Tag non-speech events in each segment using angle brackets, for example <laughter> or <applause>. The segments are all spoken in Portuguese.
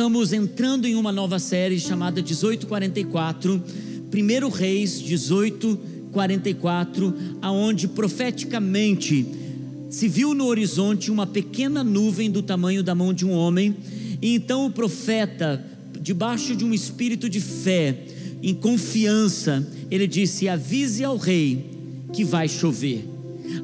estamos entrando em uma nova série chamada 1844, 1 Reis 1844, aonde profeticamente se viu no horizonte uma pequena nuvem do tamanho da mão de um homem, e então o profeta, debaixo de um espírito de fé, em confiança, ele disse: Avise ao rei que vai chover.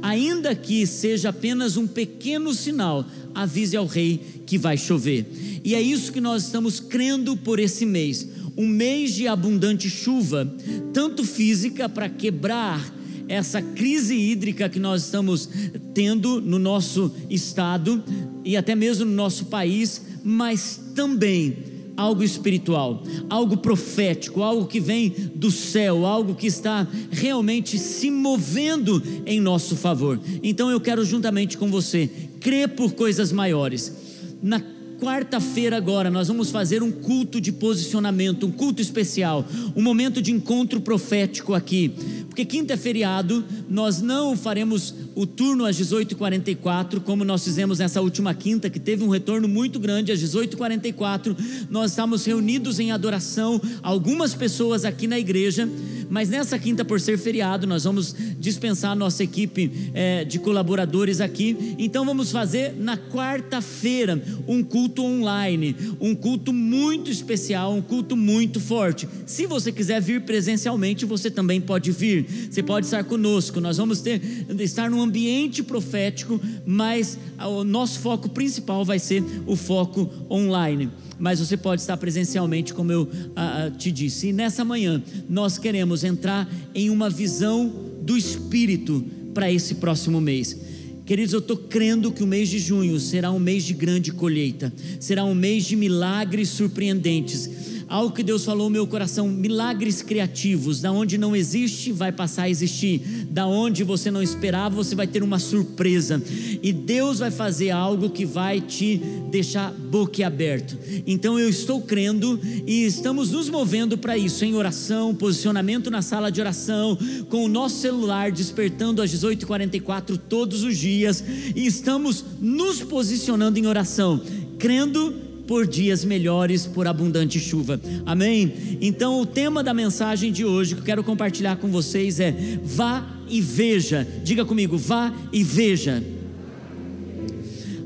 Ainda que seja apenas um pequeno sinal, avise ao rei que vai chover. E é isso que nós estamos crendo por esse mês um mês de abundante chuva, tanto física para quebrar essa crise hídrica que nós estamos tendo no nosso estado e até mesmo no nosso país, mas também algo espiritual, algo profético, algo que vem do céu, algo que está realmente se movendo em nosso favor. Então eu quero juntamente com você crer por coisas maiores. Na quarta-feira agora nós vamos fazer um culto de posicionamento, um culto especial, um momento de encontro profético aqui. Porque quinta é feriado, nós não faremos o turno às 18h44, como nós fizemos nessa última quinta, que teve um retorno muito grande às 18h44. Nós estamos reunidos em adoração, algumas pessoas aqui na igreja, mas nessa quinta, por ser feriado, nós vamos dispensar a nossa equipe é, de colaboradores aqui. Então vamos fazer na quarta-feira um culto online, um culto muito especial, um culto muito forte. Se você quiser vir presencialmente, você também pode vir. Você pode estar conosco. Nós vamos ter estar num ambiente profético, mas o nosso foco principal vai ser o foco online. Mas você pode estar presencialmente, como eu ah, te disse. E nessa manhã nós queremos entrar em uma visão do Espírito para esse próximo mês. Queridos, eu estou crendo que o mês de junho será um mês de grande colheita, será um mês de milagres surpreendentes algo que Deus falou no meu coração, milagres criativos, da onde não existe, vai passar a existir, da onde você não esperava, você vai ter uma surpresa, e Deus vai fazer algo que vai te deixar boquiaberto. Então eu estou crendo e estamos nos movendo para isso, em oração, posicionamento na sala de oração, com o nosso celular despertando às 18h44 todos os dias, e estamos nos posicionando em oração, crendo por dias melhores, por abundante chuva. Amém? Então, o tema da mensagem de hoje que eu quero compartilhar com vocês é: vá e veja. Diga comigo, vá e veja.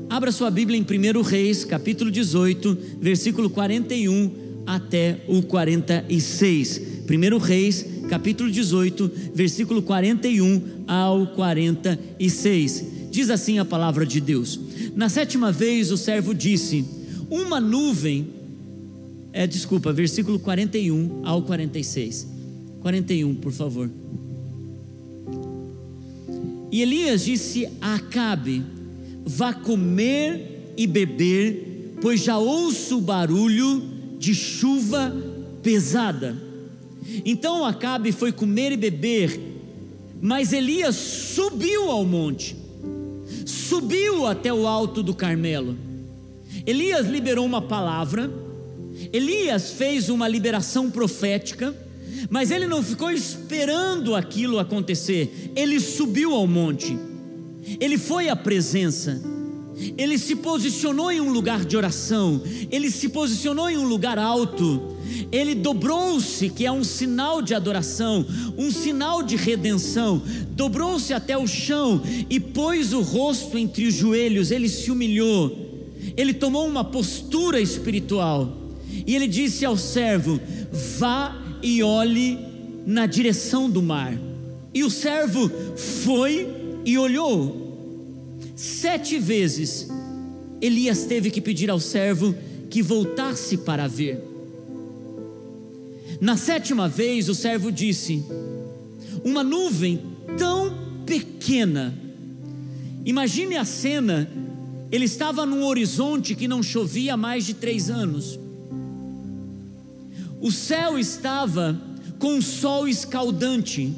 Abra sua Bíblia em 1 Reis, capítulo 18, versículo 41 até o 46. 1 Reis, capítulo 18, versículo 41 ao 46. Diz assim a palavra de Deus: Na sétima vez o servo disse: uma nuvem, é, desculpa, versículo 41 ao 46. 41, por favor. E Elias disse a Acabe: Vá comer e beber, pois já ouço o barulho de chuva pesada. Então Acabe foi comer e beber, mas Elias subiu ao monte, subiu até o alto do Carmelo Elias liberou uma palavra, Elias fez uma liberação profética, mas ele não ficou esperando aquilo acontecer, ele subiu ao monte, ele foi à presença, ele se posicionou em um lugar de oração, ele se posicionou em um lugar alto, ele dobrou-se, que é um sinal de adoração, um sinal de redenção, dobrou-se até o chão e pôs o rosto entre os joelhos, ele se humilhou ele tomou uma postura espiritual e ele disse ao servo: Vá e olhe na direção do mar. E o servo foi e olhou. Sete vezes Elias teve que pedir ao servo que voltasse para ver. Na sétima vez, o servo disse: Uma nuvem tão pequena. Imagine a cena ele estava num horizonte que não chovia há mais de três anos. O céu estava com um sol escaldante.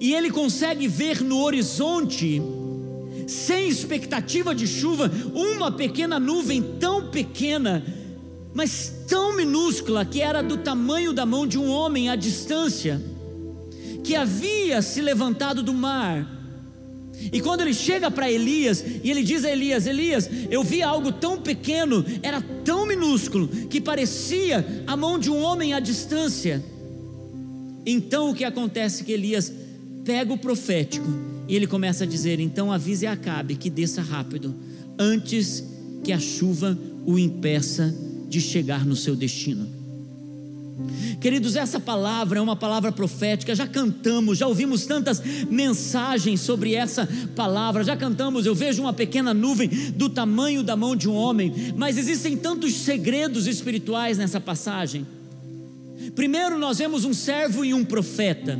E ele consegue ver no horizonte, sem expectativa de chuva, uma pequena nuvem tão pequena, mas tão minúscula, que era do tamanho da mão de um homem à distância, que havia se levantado do mar E quando ele chega para Elias e ele diz a Elias: Elias, eu vi algo tão pequeno, era tão minúsculo, que parecia a mão de um homem à distância. Então o que acontece é que Elias pega o profético e ele começa a dizer: Então avise Acabe que desça rápido, antes que a chuva o impeça de chegar no seu destino. Queridos, essa palavra é uma palavra profética. Já cantamos, já ouvimos tantas mensagens sobre essa palavra. Já cantamos, eu vejo uma pequena nuvem do tamanho da mão de um homem. Mas existem tantos segredos espirituais nessa passagem. Primeiro, nós vemos um servo e um profeta.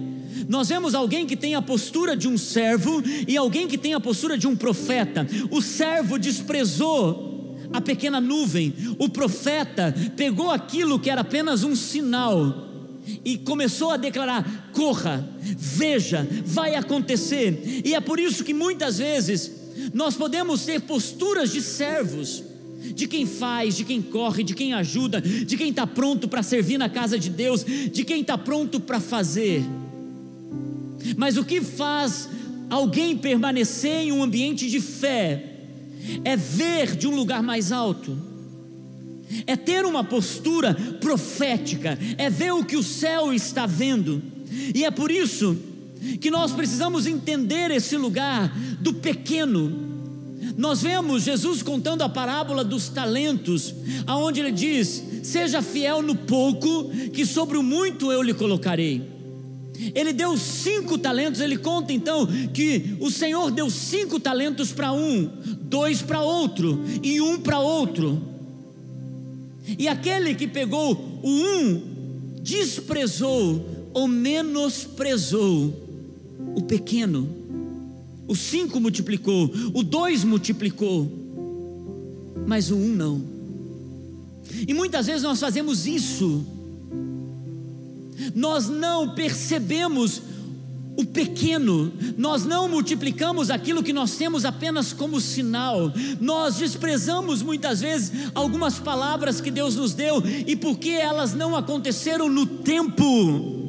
Nós vemos alguém que tem a postura de um servo e alguém que tem a postura de um profeta. O servo desprezou a pequena nuvem. O profeta pegou aquilo que era apenas um sinal e começou a declarar: corra, veja, vai acontecer. E é por isso que muitas vezes nós podemos ter posturas de servos. De quem faz, de quem corre, de quem ajuda, de quem está pronto para servir na casa de Deus, de quem está pronto para fazer. Mas o que faz alguém permanecer em um ambiente de fé é ver de um lugar mais alto, é ter uma postura profética, é ver o que o céu está vendo, e é por isso que nós precisamos entender esse lugar do pequeno. Nós vemos Jesus contando a parábola dos talentos, aonde ele diz: "Seja fiel no pouco, que sobre o muito eu lhe colocarei". Ele deu cinco talentos, ele conta então que o Senhor deu cinco talentos para um, dois para outro e um para outro. E aquele que pegou o um desprezou ou menosprezou o pequeno. O cinco multiplicou, o dois multiplicou, mas o um não. E muitas vezes nós fazemos isso, nós não percebemos o pequeno, nós não multiplicamos aquilo que nós temos apenas como sinal, nós desprezamos muitas vezes algumas palavras que Deus nos deu e porque elas não aconteceram no tempo.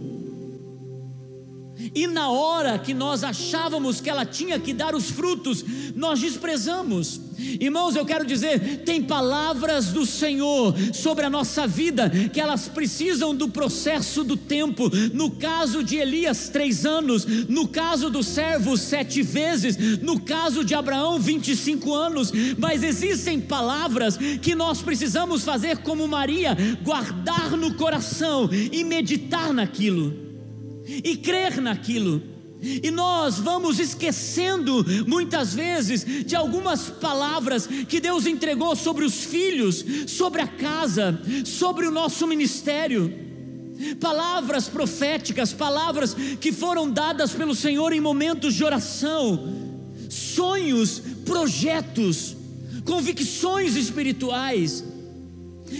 E na hora que nós achávamos que ela tinha que dar os frutos, nós desprezamos. Irmãos, eu quero dizer, tem palavras do Senhor sobre a nossa vida que elas precisam do processo do tempo. No caso de Elias, três anos. No caso do servo, sete vezes. No caso de Abraão, 25 anos. Mas existem palavras que nós precisamos fazer como Maria, guardar no coração e meditar naquilo e crer naquilo. E nós vamos esquecendo muitas vezes de algumas palavras que Deus entregou sobre os filhos, sobre a casa, sobre o nosso ministério. Palavras proféticas, palavras que foram dadas pelo Senhor em momentos de oração, sonhos, projetos, convicções espirituais.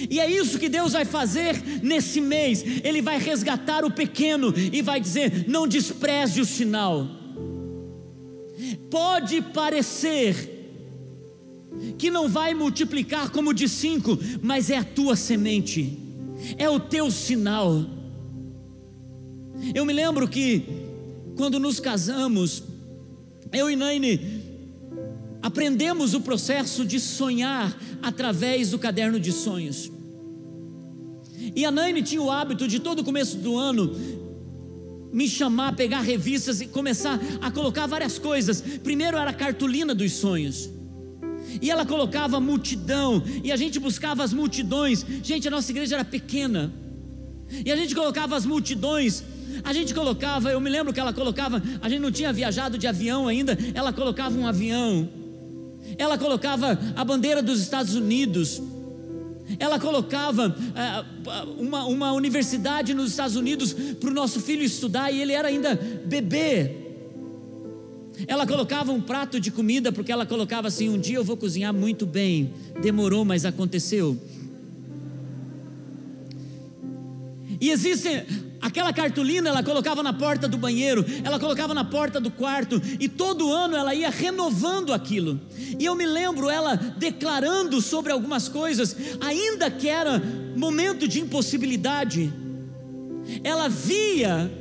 E é isso que Deus vai fazer nesse mês. Ele vai resgatar o pequeno e vai dizer: não despreze o sinal. Pode parecer que não vai multiplicar como de cinco, mas é a tua semente, é o teu sinal. Eu me lembro que quando nos casamos, eu e Naine aprendemos o processo de sonhar através do caderno de sonhos. E a Naine tinha o hábito de todo começo do ano me chamar, pegar revistas e começar a colocar várias coisas. Primeiro era a cartolina dos sonhos. E ela colocava multidão, e a gente buscava as multidões. Gente, a nossa igreja era pequena. E a gente colocava as multidões. A gente colocava, eu me lembro que ela colocava, a gente não tinha viajado de avião ainda, ela colocava um avião ela colocava a bandeira dos Estados Unidos, ela colocava é, uma, uma universidade nos Estados Unidos para o nosso filho estudar e ele era ainda bebê. Ela colocava um prato de comida, porque ela colocava assim: um dia eu vou cozinhar muito bem. Demorou, mas aconteceu. E existem Aquela cartolina ela colocava na porta do banheiro, ela colocava na porta do quarto, e todo ano ela ia renovando aquilo. E eu me lembro ela declarando sobre algumas coisas, ainda que era momento de impossibilidade, ela via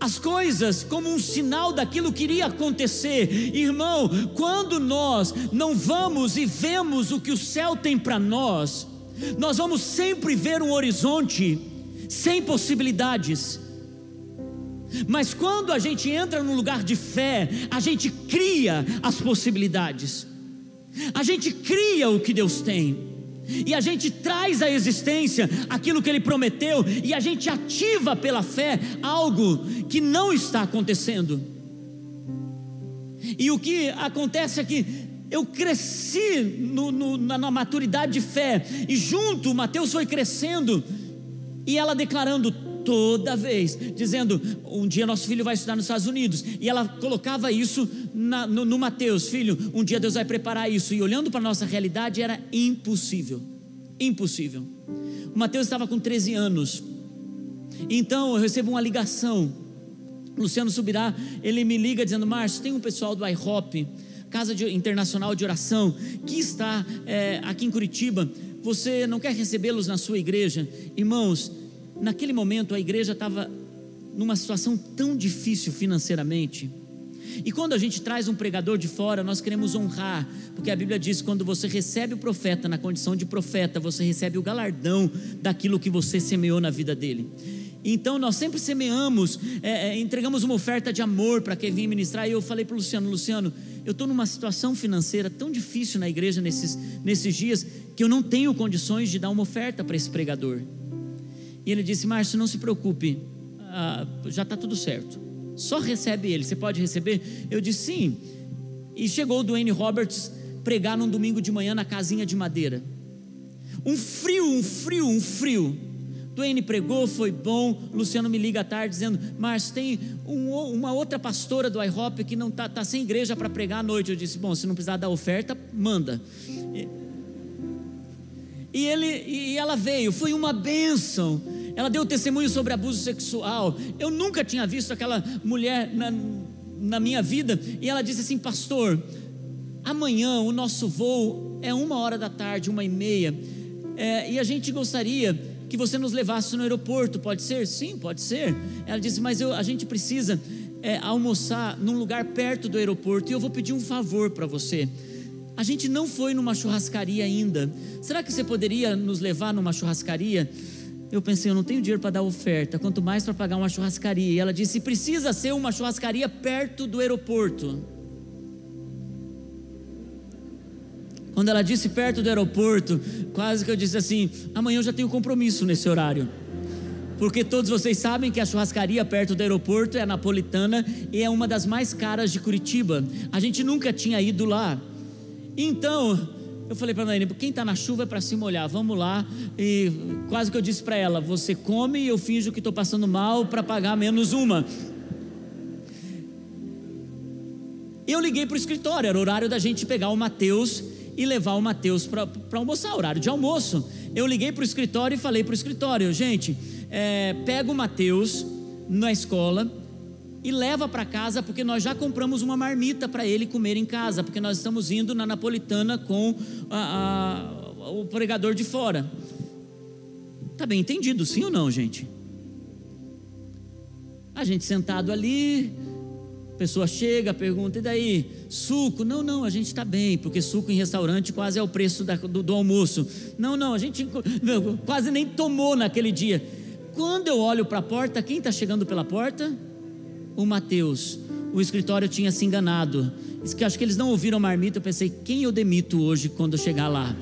as coisas como um sinal daquilo que iria acontecer. Irmão, quando nós não vamos e vemos o que o céu tem para nós, nós vamos sempre ver um horizonte sem possibilidades. Mas quando a gente entra num lugar de fé, a gente cria as possibilidades, a gente cria o que Deus tem. E a gente traz à existência aquilo que ele prometeu, e a gente ativa pela fé algo que não está acontecendo. E o que acontece é que eu cresci no, no, na, na maturidade de fé, e junto Mateus foi crescendo, e ela declarando toda vez, dizendo: um dia nosso filho vai estudar nos Estados Unidos, e ela colocava isso na, no, no Mateus: filho, um dia Deus vai preparar isso, e olhando para a nossa realidade era impossível, impossível. O Mateus estava com 13 anos, então eu recebo uma ligação. Luciano Subirá, ele me liga dizendo: Márcio, tem um pessoal do IHOP Casa de, Internacional de Oração, que está é, aqui em Curitiba. Você não quer recebê-los na sua igreja? Irmãos, naquele momento a igreja estava numa situação tão difícil financeiramente. E quando a gente traz um pregador de fora, nós queremos honrar, porque a Bíblia diz: quando você recebe o profeta na condição de profeta, você recebe o galardão daquilo que você semeou na vida dele. Então nós sempre semeamos, é, é, entregamos uma oferta de amor para quem vir ministrar. E eu falei para o Luciano: Luciano, eu estou numa situação financeira tão difícil na igreja nesses, nesses dias que eu não tenho condições de dar uma oferta para esse pregador. E ele disse: Márcio, não se preocupe, ah, já está tudo certo, só recebe ele, você pode receber? Eu disse: sim. E chegou o Dwayne Roberts pregar num domingo de manhã na casinha de madeira. Um frio, um frio, um frio. Duane pregou, foi bom. Luciano me liga à tarde dizendo: Márcio, tem um, uma outra pastora do IHOP que não está tá sem igreja para pregar à noite. Eu disse: Bom, se não precisar dar oferta, manda. E, ele, e ela veio, foi uma bênção. Ela deu testemunho sobre abuso sexual. Eu nunca tinha visto aquela mulher na, na minha vida. E ela disse assim: Pastor, amanhã o nosso voo é uma hora da tarde, uma e meia. É, e a gente gostaria que você nos levasse no aeroporto, pode ser? Sim, pode ser. Ela disse, mas eu, a gente precisa é, almoçar num lugar perto do aeroporto e eu vou pedir um favor para você. A gente não foi numa churrascaria ainda. Será que você poderia nos levar numa churrascaria? Eu pensei, eu não tenho dinheiro para dar oferta, quanto mais para pagar uma churrascaria. E ela disse: precisa ser uma churrascaria perto do aeroporto. Quando ela disse perto do aeroporto, quase que eu disse assim: amanhã eu já tenho compromisso nesse horário. Porque todos vocês sabem que a churrascaria perto do aeroporto é a napolitana e é uma das mais caras de Curitiba. A gente nunca tinha ido lá. Então, eu falei para a Naine, quem está na chuva é para se molhar, vamos lá. E quase que eu disse para ela: você come e eu finjo que estou passando mal para pagar menos uma. Eu liguei para o escritório, era o horário da gente pegar o Mateus e levar o Mateus para almoçar, horário de almoço. Eu liguei para o escritório e falei para o escritório, gente, é, pega o Mateus na escola e leva para casa, porque nós já compramos uma marmita para ele comer em casa, porque nós estamos indo na napolitana com a, a, o pregador de fora. Tá bem entendido, sim ou não, gente? A gente sentado ali, pessoa chega, pergunta, e daí? Suco? Não, não, a gente está bem, porque suco em restaurante quase é o preço da, do, do, almoço. Não, não, a gente <laughs> quase nem tomou naquele dia. Quando eu olho para a porta, quem está chegando pela porta? O Mateus. O escritório tinha se enganado. Acho que eles não ouviram a marmita. Eu pensei, quem eu demito hoje quando eu chegar lá?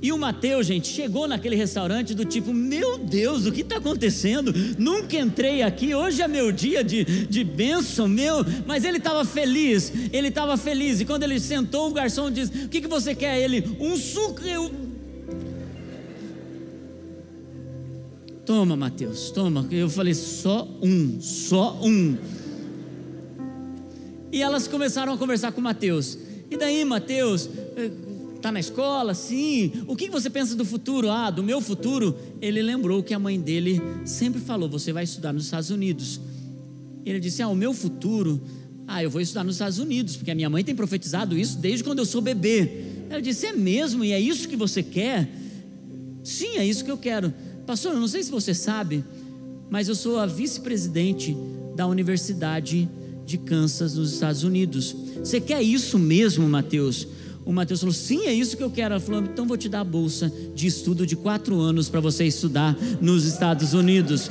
E o Mateus, gente, chegou naquele restaurante do tipo: Meu Deus, o que está acontecendo? Nunca entrei aqui, hoje é meu dia de, de bênção, meu. Mas ele estava feliz, ele estava feliz. E quando ele sentou, o garçom disse: O que, que você quer? Ele, um suco. Eu... Toma, Mateus, toma. Eu falei: Só um, só um. E elas começaram a conversar com Mateus. E daí, Mateus, Está na escola? Sim. O que você pensa do futuro? Ah, do meu futuro. Ele lembrou que a mãe dele sempre falou: Você vai estudar nos Estados Unidos. Ele disse: Ah, o meu futuro. Ah, eu vou estudar nos Estados Unidos, porque a minha mãe tem profetizado isso desde quando eu sou bebê. Ela disse: É mesmo? E é isso que você quer? Sim, é isso que eu quero. Pastor, eu não sei se você sabe, mas eu sou a vice-presidente da Universidade de Kansas, nos Estados Unidos. Você quer isso mesmo, Mateus? O Mateus falou: Sim, é isso que eu quero. Ela falou: Então vou te dar a bolsa de estudo de quatro anos para você estudar nos Estados Unidos.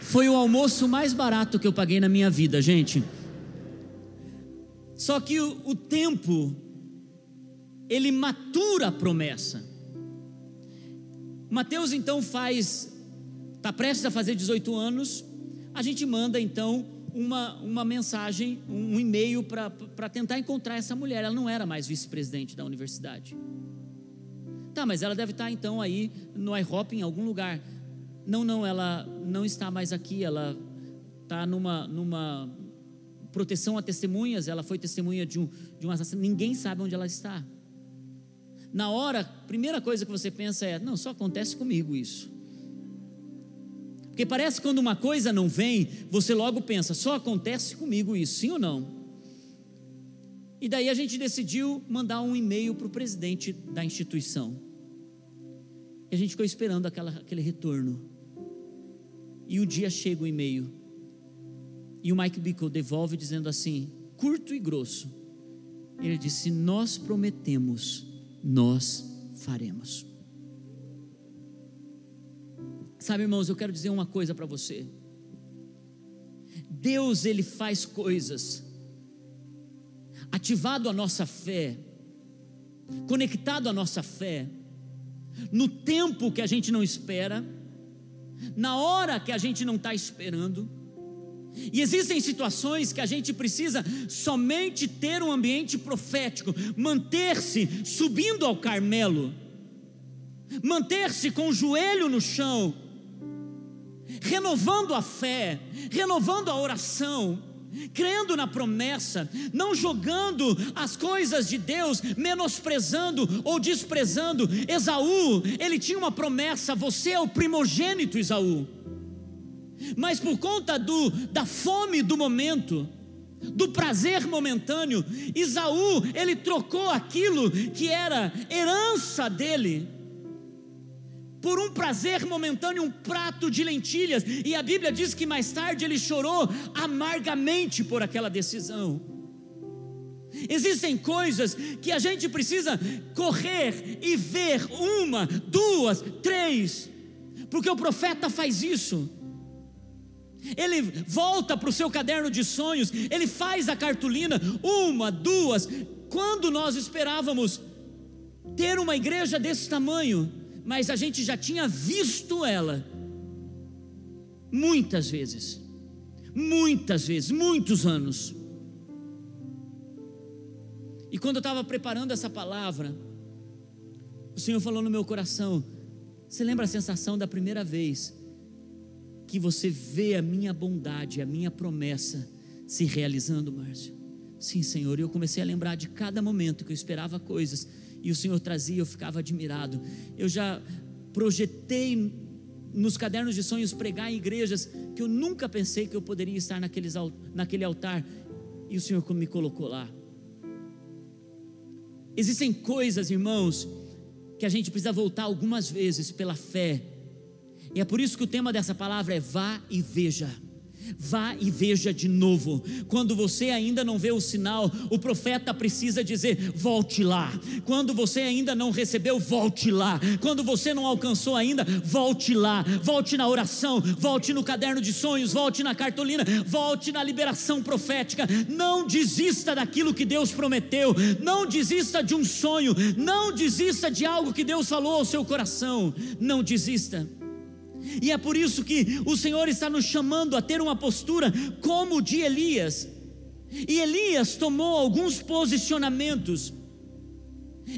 Foi o almoço mais barato que eu paguei na minha vida, gente. Só que o, o tempo, ele matura a promessa. Mateus então faz, está prestes a fazer 18 anos, a gente manda então uma, uma mensagem, um e-mail para tentar encontrar essa mulher. Ela não era mais vice-presidente da universidade. Tá, mas ela deve estar então aí no IHOP em algum lugar. Não, não, ela não está mais aqui, ela está numa, numa proteção a testemunhas, ela foi testemunha de um, de um assassino, ninguém sabe onde ela está. Na hora, a primeira coisa que você pensa é: não, só acontece comigo isso. Porque parece que quando uma coisa não vem, você logo pensa, só acontece comigo isso, sim ou não? E daí a gente decidiu mandar um e-mail para o presidente da instituição. E a gente ficou esperando aquela, aquele retorno. E um dia chega o e-mail. E o Mike Bickle devolve dizendo assim, curto e grosso. Ele disse: Nós prometemos, nós faremos. Sabe, irmãos, eu quero dizer uma coisa para você. Deus, Ele faz coisas, ativado a nossa fé, conectado a nossa fé, no tempo que a gente não espera, na hora que a gente não está esperando. E existem situações que a gente precisa somente ter um ambiente profético, manter-se subindo ao Carmelo, manter-se com o joelho no chão, renovando a fé, renovando a oração, crendo na promessa, não jogando as coisas de Deus, menosprezando ou desprezando. Esaú, ele tinha uma promessa: você é o primogênito, Esaú. Mas por conta do, da fome do momento, do prazer momentâneo, Esaú, ele trocou aquilo que era herança dele por um prazer momentâneo, um prato de lentilhas, e a Bíblia diz que mais tarde ele chorou amargamente por aquela decisão. Existem coisas que a gente precisa correr e ver uma, duas, três, porque o profeta faz isso. Ele volta para o seu caderno de sonhos, ele faz a cartolina, uma, duas. Quando nós esperávamos ter uma igreja desse tamanho, mas a gente já tinha visto ela muitas vezes, muitas vezes, muitos anos. E quando eu estava preparando essa palavra, o Senhor falou no meu coração: Você lembra a sensação da primeira vez que você vê a minha bondade, a minha promessa se realizando, Márcio? Sim, Senhor. E eu comecei a lembrar de cada momento que eu esperava coisas e o Senhor trazia, eu ficava admirado. Eu já projetei nos cadernos de sonhos pregar em igrejas que eu nunca pensei que eu poderia estar naqueles, naquele altar e o Senhor me colocou lá. Existem coisas, irmãos, que a gente precisa voltar algumas vezes pela fé, e é por isso que o tema dessa palavra é vá e veja. Vá e veja de novo. Quando você ainda não vê o sinal, o profeta precisa dizer: volte lá. Quando você ainda não recebeu, volte lá. Quando você não alcançou ainda, volte lá. Volte na oração, volte no caderno de sonhos, volte na cartolina, volte na liberação profética. Não desista daquilo que Deus prometeu. Não desista de um sonho. Não desista de algo que Deus falou ao seu coração. Não desista. E é por isso que o Senhor está nos chamando a ter uma postura como de Elias. E Elias tomou alguns posicionamentos.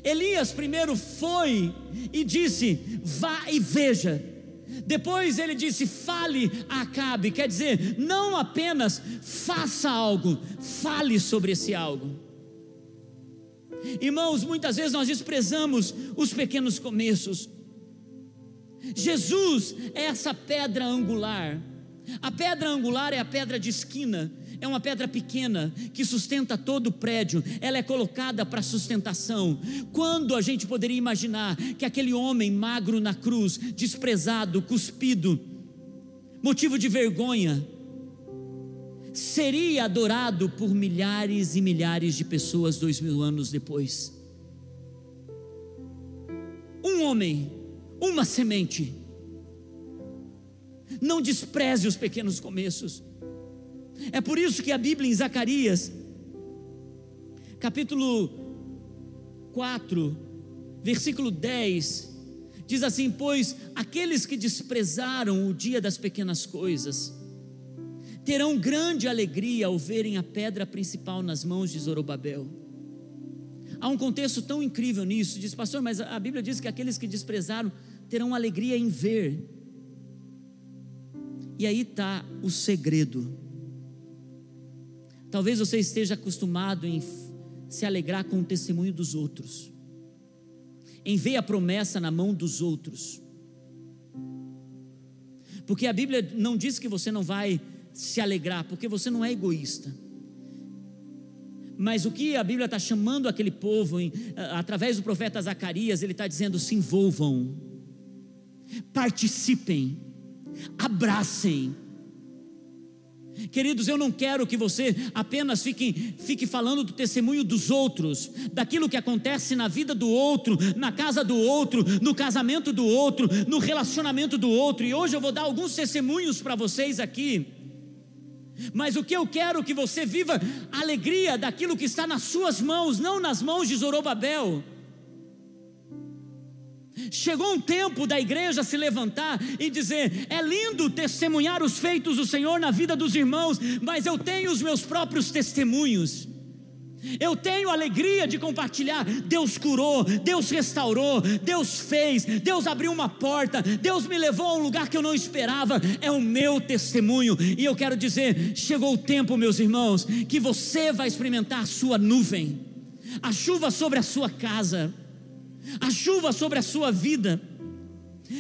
Elias primeiro foi e disse: Vá e veja. Depois ele disse: Fale Acabe. Quer dizer, não apenas faça algo, fale sobre esse algo. Irmãos, muitas vezes nós desprezamos os pequenos começos. Jesus é essa pedra angular. A pedra angular é a pedra de esquina é uma pedra pequena que sustenta todo o prédio, ela é colocada para sustentação. Quando a gente poderia imaginar que aquele homem magro na cruz, desprezado, cuspido, motivo de vergonha, seria adorado por milhares e milhares de pessoas dois mil anos depois? Um homem, uma semente. Não despreze os pequenos começos. É por isso que a Bíblia em Zacarias, capítulo 4, versículo 10, diz assim: Pois aqueles que desprezaram o dia das pequenas coisas, terão grande alegria ao verem a pedra principal nas mãos de Zorobabel. Há um contexto tão incrível nisso, diz pastor, mas a Bíblia diz que aqueles que desprezaram terão alegria em ver. E aí está o segredo. Talvez você esteja acostumado em se alegrar com o testemunho dos outros, em ver a promessa na mão dos outros. Porque a Bíblia não diz que você não vai se alegrar, porque você não é egoísta. Mas o que a Bíblia está chamando aquele povo, através do profeta Zacarias, ele está dizendo: se envolvam, participem, abracem, Queridos, eu não quero que você apenas fique, fique falando do testemunho dos outros, daquilo que acontece na vida do outro, na casa do outro, no casamento do outro, no relacionamento do outro. E hoje eu vou dar alguns testemunhos para vocês aqui. Mas o que eu quero que você viva a alegria daquilo que está nas suas mãos, não nas mãos de Zorobabel. Chegou um tempo da igreja se levantar e dizer: é lindo testemunhar os feitos do Senhor na vida dos irmãos, mas eu tenho os meus próprios testemunhos. Eu tenho alegria de compartilhar. Deus curou, Deus restaurou, Deus fez, Deus abriu uma porta, Deus me levou a um lugar que eu não esperava. É o meu testemunho. E eu quero dizer: chegou o tempo, meus irmãos, que você vai experimentar a sua nuvem, a chuva sobre a sua casa a chuva sobre a sua vida.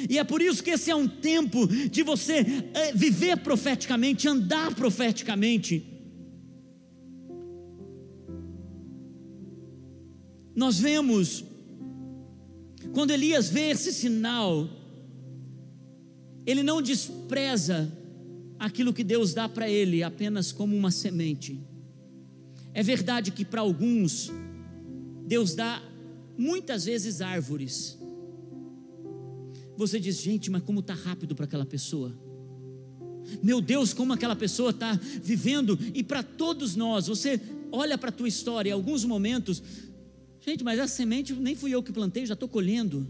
E é por isso que esse é um tempo de você é, viver profeticamente, andar profeticamente. Nós vemos, quando Elias vê esse sinal, ele não despreza aquilo que Deus dá para ele apenas como uma semente. É verdade que para alguns, Deus dá muitas vezes árvores. Você diz, gente, mas como está rápido para aquela pessoa? Meu Deus, como aquela pessoa está vivendo, e para todos nós, você olha para a tua história, em alguns momentos, gente, mas essa semente nem fui eu que plantei, já estou colhendo.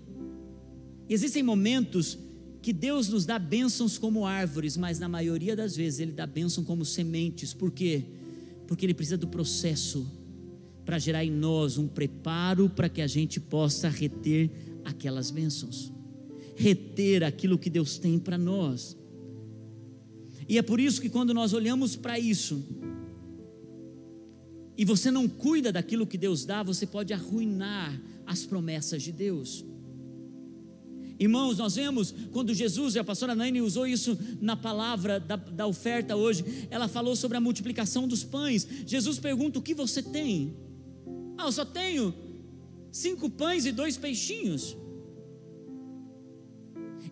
Existem momentos que Deus nos dá bênçãos como árvores, mas na maioria das vezes Ele dá bênção como sementes, por quê? Porque Ele precisa do processo para gerar em nós um preparo para que a gente possa reter aquelas bênçãos, reter aquilo que Deus tem para nós. E é por isso que quando nós olhamos para isso, e você não cuida daquilo que Deus dá, você pode arruinar as promessas de Deus. Irmãos, nós vemos quando Jesus, a pastora Naine usou isso na palavra da, da oferta hoje, ela falou sobre a multiplicação dos pães. Jesus pergunta: O que você tem? Ah, eu só tenho cinco pães e dois peixinhos.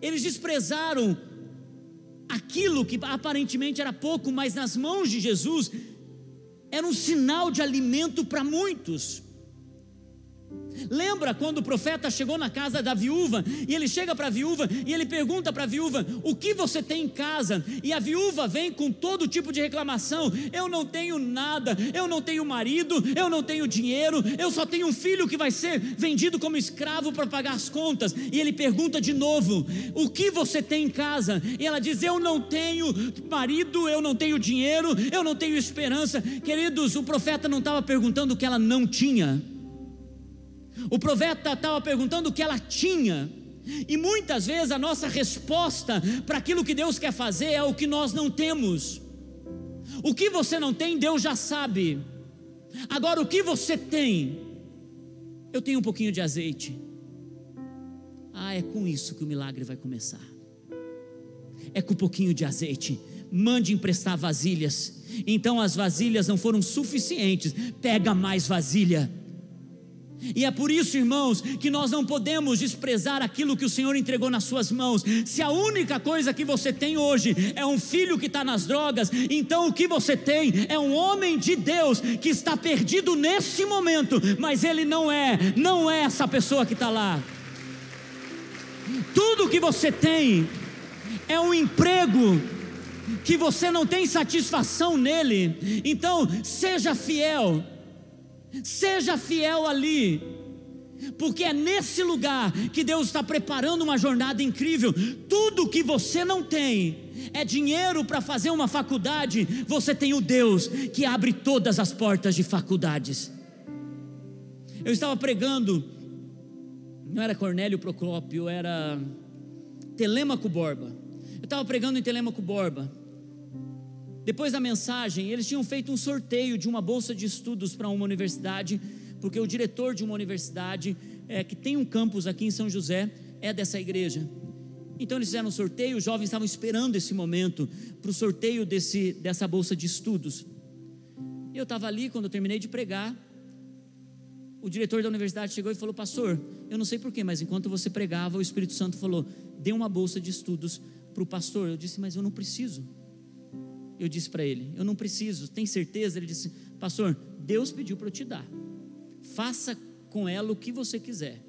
Eles desprezaram aquilo que aparentemente era pouco, mas nas mãos de Jesus era um sinal de alimento para muitos. Lembra quando o profeta chegou na casa da viúva e ele chega para a viúva e ele pergunta para a viúva: O que você tem em casa? E a viúva vem com todo tipo de reclamação: Eu não tenho nada, eu não tenho marido, eu não tenho dinheiro, eu só tenho um filho que vai ser vendido como escravo para pagar as contas. E ele pergunta de novo: O que você tem em casa? E ela diz: Eu não tenho marido, eu não tenho dinheiro, eu não tenho esperança. Queridos, o profeta não estava perguntando o que ela não tinha. O profeta estava perguntando o que ela tinha. E muitas vezes a nossa resposta para aquilo que Deus quer fazer é o que nós não temos. O que você não tem, Deus já sabe. Agora, o que você tem? Eu tenho um pouquinho de azeite. Ah, é com isso que o milagre vai começar. É com um pouquinho de azeite mande emprestar vasilhas. Então as vasilhas não foram suficientes, pega mais vasilha. E é por isso, irmãos, que nós não podemos desprezar aquilo que o Senhor entregou nas suas mãos. Se a única coisa que você tem hoje é um filho que está nas drogas, então o que você tem é um homem de Deus que está perdido nesse momento, mas ele não é, não é essa pessoa que está lá. Tudo que você tem é um emprego que você não tem satisfação nele, então seja fiel Seja fiel ali, porque é nesse lugar que Deus está preparando uma jornada incrível. Tudo que você não tem é dinheiro para fazer uma faculdade, você tem o Deus que abre todas as portas de faculdades. Eu estava pregando, não era Cornélio Procópio, era Telemaco Borba. Eu estava pregando em Telemaco Borba. Depois da mensagem, eles tinham feito um sorteio de uma bolsa de estudos para uma universidade, porque o diretor de uma universidade é, que tem um campus aqui em São José é dessa igreja. Então eles fizeram um sorteio, os jovens estavam esperando esse momento para o sorteio desse, dessa bolsa de estudos. Eu estava ali quando eu terminei de pregar. O diretor da universidade chegou e falou: Pastor, eu não sei porquê, mas enquanto você pregava, o Espírito Santo falou: Dê uma bolsa de estudos para o pastor. Eu disse: Mas eu não preciso. Eu disse para ele: Eu não preciso, tem certeza? Ele disse: Pastor, Deus pediu para eu te dar. Faça com ela o que você quiser.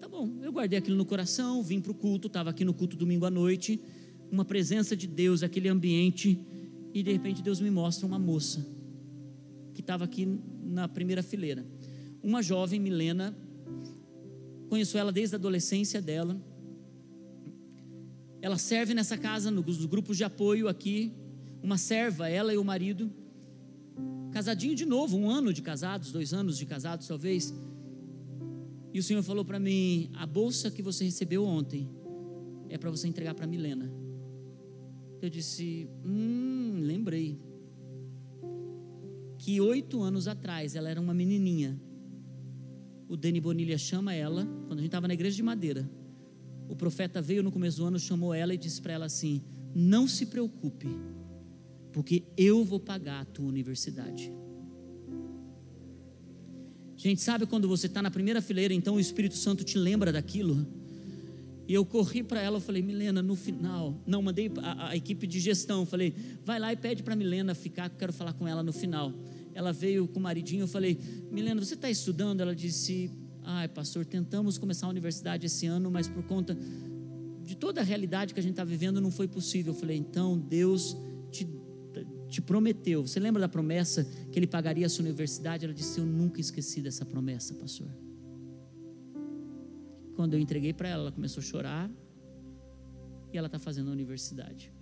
Tá bom, eu guardei aquilo no coração, vim para o culto, estava aqui no culto domingo à noite, uma presença de Deus, aquele ambiente, e de repente Deus me mostra uma moça que estava aqui na primeira fileira. Uma jovem, Milena, conheço ela desde a adolescência dela ela serve nessa casa, nos grupos de apoio aqui. Uma serva, ela e o marido. Casadinho de novo, um ano de casados, dois anos de casados talvez. E o Senhor falou para mim: a bolsa que você recebeu ontem é para você entregar para Milena. Eu disse: Hum, lembrei. Que oito anos atrás ela era uma menininha. O Dani Bonilha chama ela, quando a gente estava na igreja de Madeira o profeta veio no começo do ano, chamou ela e disse para ela assim: Não se preocupe, porque eu vou pagar a tua universidade. Gente, sabe quando você está na primeira fileira, então o Espírito Santo te lembra daquilo? E eu corri para ela, eu falei, Milena, no final, não, mandei a, a equipe de gestão, falei, vai lá e pede para Milena ficar, quero falar com ela no final. Ela veio com o maridinho, eu falei, Milena, você está estudando? Ela disse, Ai, pastor, tentamos começar a universidade esse ano, mas por conta de toda a realidade que a gente está vivendo, não foi possível. Eu falei, então Deus te, te prometeu. Você lembra da promessa que Ele pagaria a sua universidade? Ela disse: Eu nunca esqueci dessa promessa, pastor. Quando eu entreguei para ela, ela começou a chorar e ela está fazendo a universidade.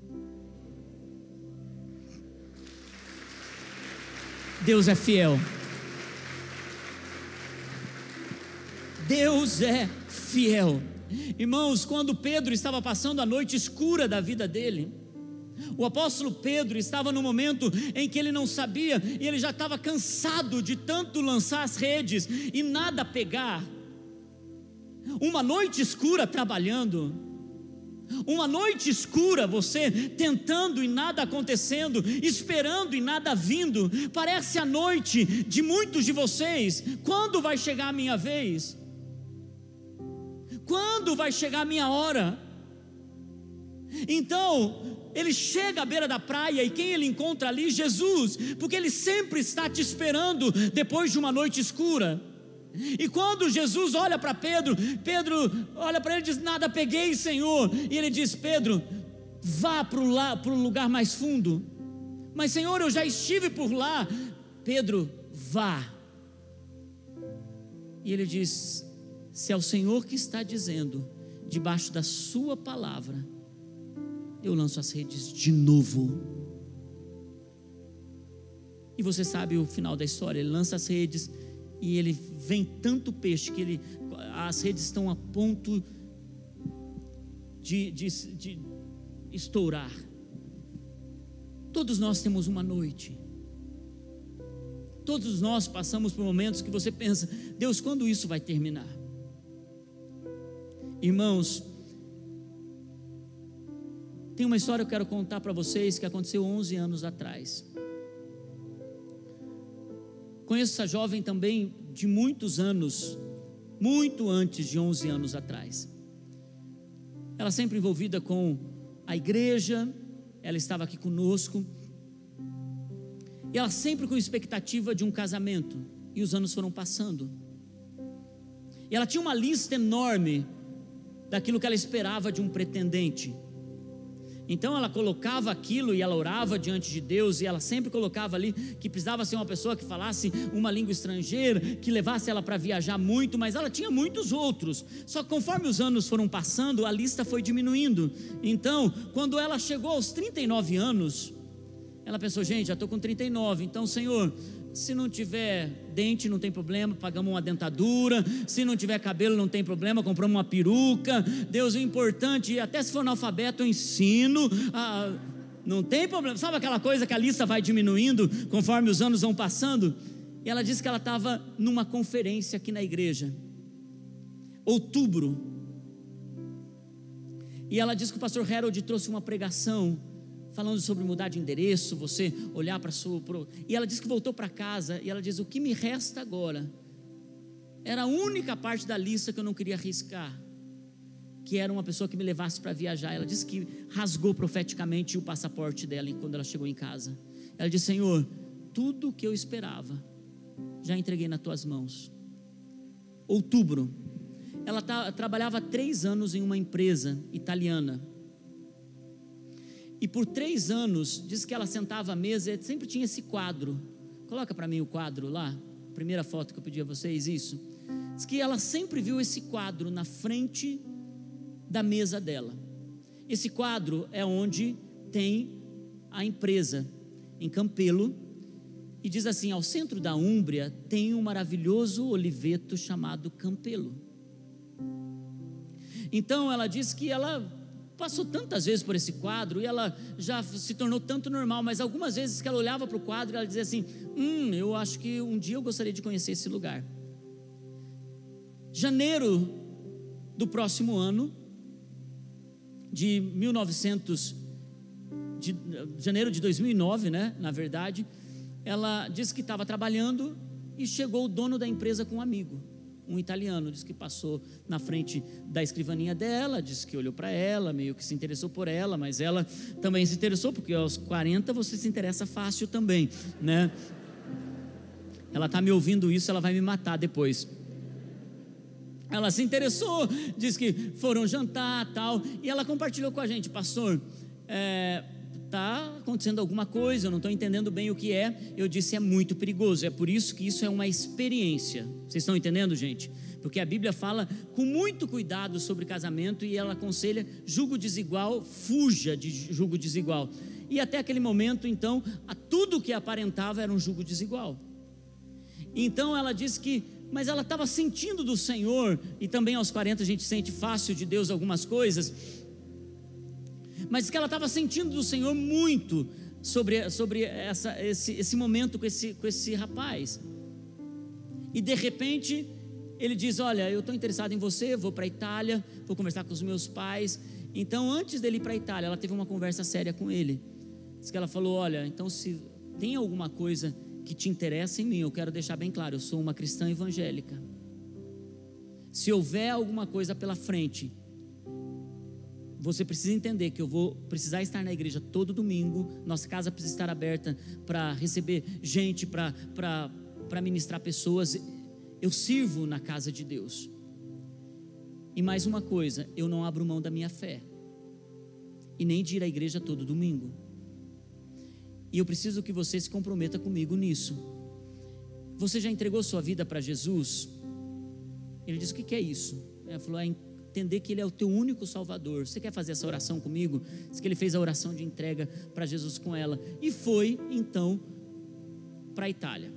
Deus é fiel. Deus é fiel. Irmãos, quando Pedro estava passando a noite escura da vida dele, o apóstolo Pedro estava no momento em que ele não sabia e ele já estava cansado de tanto lançar as redes e nada pegar. Uma noite escura trabalhando, uma noite escura, você tentando e nada acontecendo, esperando e nada vindo. Parece a noite de muitos de vocês. Quando vai chegar a minha vez? Quando vai chegar a minha hora? Então, ele chega à beira da praia e quem ele encontra ali? Jesus, porque ele sempre está te esperando depois de uma noite escura. E quando Jesus olha para Pedro, Pedro olha para ele e diz: Nada peguei, Senhor. E ele diz: Pedro, vá para o lugar mais fundo. Mas, Senhor, eu já estive por lá. Pedro, vá. E ele diz: se é o Senhor que está dizendo, debaixo da Sua palavra, eu lanço as redes de novo. E você sabe o final da história: ele lança as redes e ele vem tanto peixe que ele, as redes estão a ponto de, de, de estourar. Todos nós temos uma noite. Todos nós passamos por momentos que você pensa: Deus, quando isso vai terminar? Tem uma história que eu quero contar para vocês que aconteceu 11 anos atrás. Conheço essa jovem também de muitos anos, muito antes de 11 anos atrás. Ela sempre envolvida com a igreja, ela estava aqui conosco. E ela sempre com expectativa de um casamento. E os anos foram passando. E ela tinha uma lista enorme daquilo que ela esperava de um pretendente. Então ela colocava aquilo e ela orava diante de Deus e ela sempre colocava ali que precisava ser uma pessoa que falasse uma língua estrangeira, que levasse ela para viajar muito, mas ela tinha muitos outros. Só que conforme os anos foram passando, a lista foi diminuindo. Então, quando ela chegou aos 39 anos, ela pensou, gente, já estou com 39, então, Senhor, se não tiver dente, não tem problema, pagamos uma dentadura. Se não tiver cabelo, não tem problema, compramos uma peruca. Deus, o importante, até se for analfabeto, eu ensino. Ah, não tem problema. Sabe aquela coisa que a lista vai diminuindo conforme os anos vão passando? E ela disse que ela estava numa conferência aqui na igreja, outubro. E ela disse que o pastor Harold trouxe uma pregação falando sobre mudar de endereço, você olhar para sua. Pro... E ela disse que voltou para casa e ela diz: O que me resta agora? Era a única parte da lista que eu não queria arriscar, que era uma pessoa que me levasse para viajar. Ela disse que rasgou profeticamente o passaporte dela quando ela chegou em casa. Ela disse: Senhor, tudo o que eu esperava, já entreguei nas tuas mãos. Outubro, ela trabalhava três anos em uma empresa italiana e por três anos, diz que ela sentava à mesa e sempre tinha esse quadro. Coloca para mim o quadro lá, primeira foto que eu pedi a vocês, isso. Diz que ela sempre viu esse quadro na frente da mesa dela. Esse quadro é onde tem a empresa, em Campelo, e diz assim: ao centro da Úmbria tem um maravilhoso oliveto chamado Campelo. Então ela diz que ela passou tantas vezes por esse quadro e ela já se tornou tanto normal, mas algumas vezes que ela olhava para o quadro, ela dizia assim: Hum, eu acho que um dia eu gostaria de conhecer esse lugar. Janeiro do próximo ano, de 1900, de, janeiro de 2009, né? Na verdade, ela disse que estava trabalhando e chegou o dono da empresa com um amigo um italiano, disse que passou na frente da escrivaninha dela, disse que olhou para ela, meio que se interessou por ela, mas ela também se interessou, porque aos 40 você se interessa fácil também, né? Ela está me ouvindo isso, ela vai me matar depois. Ela se interessou, disse que foram jantar tal, e ela compartilhou com a gente, pastor, é, está acontecendo alguma coisa, eu não estou entendendo bem o que é. Eu disse, é muito perigoso. É por isso que isso é uma experiência. Vocês estão entendendo, gente? Porque a Bíblia fala com muito cuidado sobre casamento e ela aconselha julgo desigual, fuja de julgo desigual. E até aquele momento, então, a tudo que aparentava era um julgo desigual. Então ela disse que, mas ela estava sentindo do Senhor, e também aos 40 a gente sente fácil de Deus algumas coisas, mas que ela estava sentindo do Senhor muito sobre, sobre essa, esse, esse momento com esse, com esse rapaz. E de repente, ele diz: Olha, eu estou interessado em você, vou para a Itália, vou conversar com os meus pais. Então, antes dele ir para a Itália, ela teve uma conversa séria com ele. Diz que ela falou: Olha, então se tem alguma coisa que te interessa em mim, eu quero deixar bem claro: eu sou uma cristã evangélica. Se houver alguma coisa pela frente você precisa entender que eu vou precisar estar na igreja todo domingo, nossa casa precisa estar aberta para receber gente, para ministrar pessoas. Eu sirvo na casa de Deus. E mais uma coisa, eu não abro mão da minha fé. E nem de ir à igreja todo domingo. E eu preciso que você se comprometa comigo nisso. Você já entregou sua vida para Jesus? Ele disse: O que é isso? Ele falou: É entender que Ele é o teu único Salvador. Você quer fazer essa oração comigo? Diz que ele fez a oração de entrega para Jesus com ela. E foi, então, para a Itália.